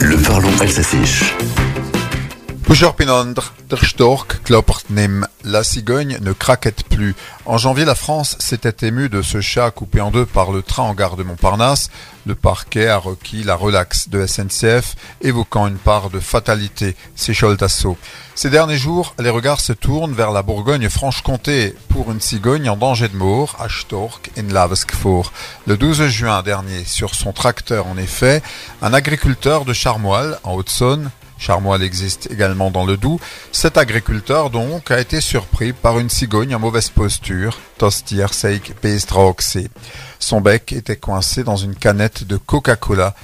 Le parlons alsacien. Stork. La cigogne ne craquette plus. En janvier, la France s'était émue de ce chat coupé en deux par le train en gare de Montparnasse. Le parquet a requis la relaxe de SNCF, évoquant une part de fatalité, c'est d'assaut. Ces derniers jours, les regards se tournent vers la Bourgogne-Franche-Comté pour une cigogne en danger de mort à Stork in Laveskvoort. Le 12 juin dernier, sur son tracteur en effet, un agriculteur de Charmoil, en Haute-Saône, Charmoil existe également dans le Doubs. Cet agriculteur donc a été surpris par une cigogne en mauvaise posture, Tostier Seik Son bec était coincé dans une canette de Coca-Cola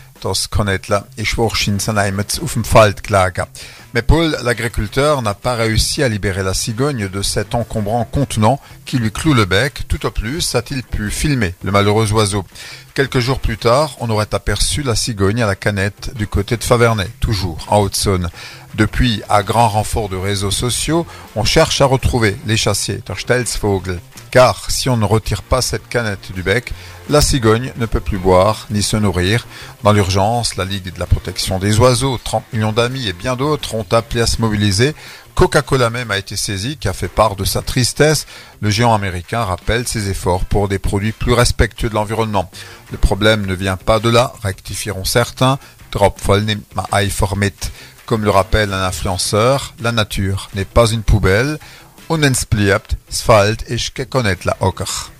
Mais Paul, l'agriculteur, n'a pas réussi à libérer la cigogne de cet encombrant contenant qui lui cloue le bec. Tout au plus a-t-il pu filmer le malheureux oiseau. Quelques jours plus tard, on aurait aperçu la cigogne à la canette du côté de Faverney, toujours en Haute-Saône. Depuis, à grand renfort de réseaux sociaux, on cherche à retrouver les chassiers, Stelzvogel. Car si on ne retire pas cette canette du bec, la cigogne ne peut plus boire ni se nourrir. Dans l'urgence, la Ligue de la protection des oiseaux, 30 millions d'amis et bien d'autres ont appelé à se mobiliser. Coca-Cola même a été saisi, qui a fait part de sa tristesse. Le géant américain rappelle ses efforts pour des produits plus respectueux de l'environnement. Le problème ne vient pas de là, rectifieront certains. Comme le rappelle un influenceur, la nature n'est pas une poubelle. Unenspliebt, Sfalt, ich la Ocker.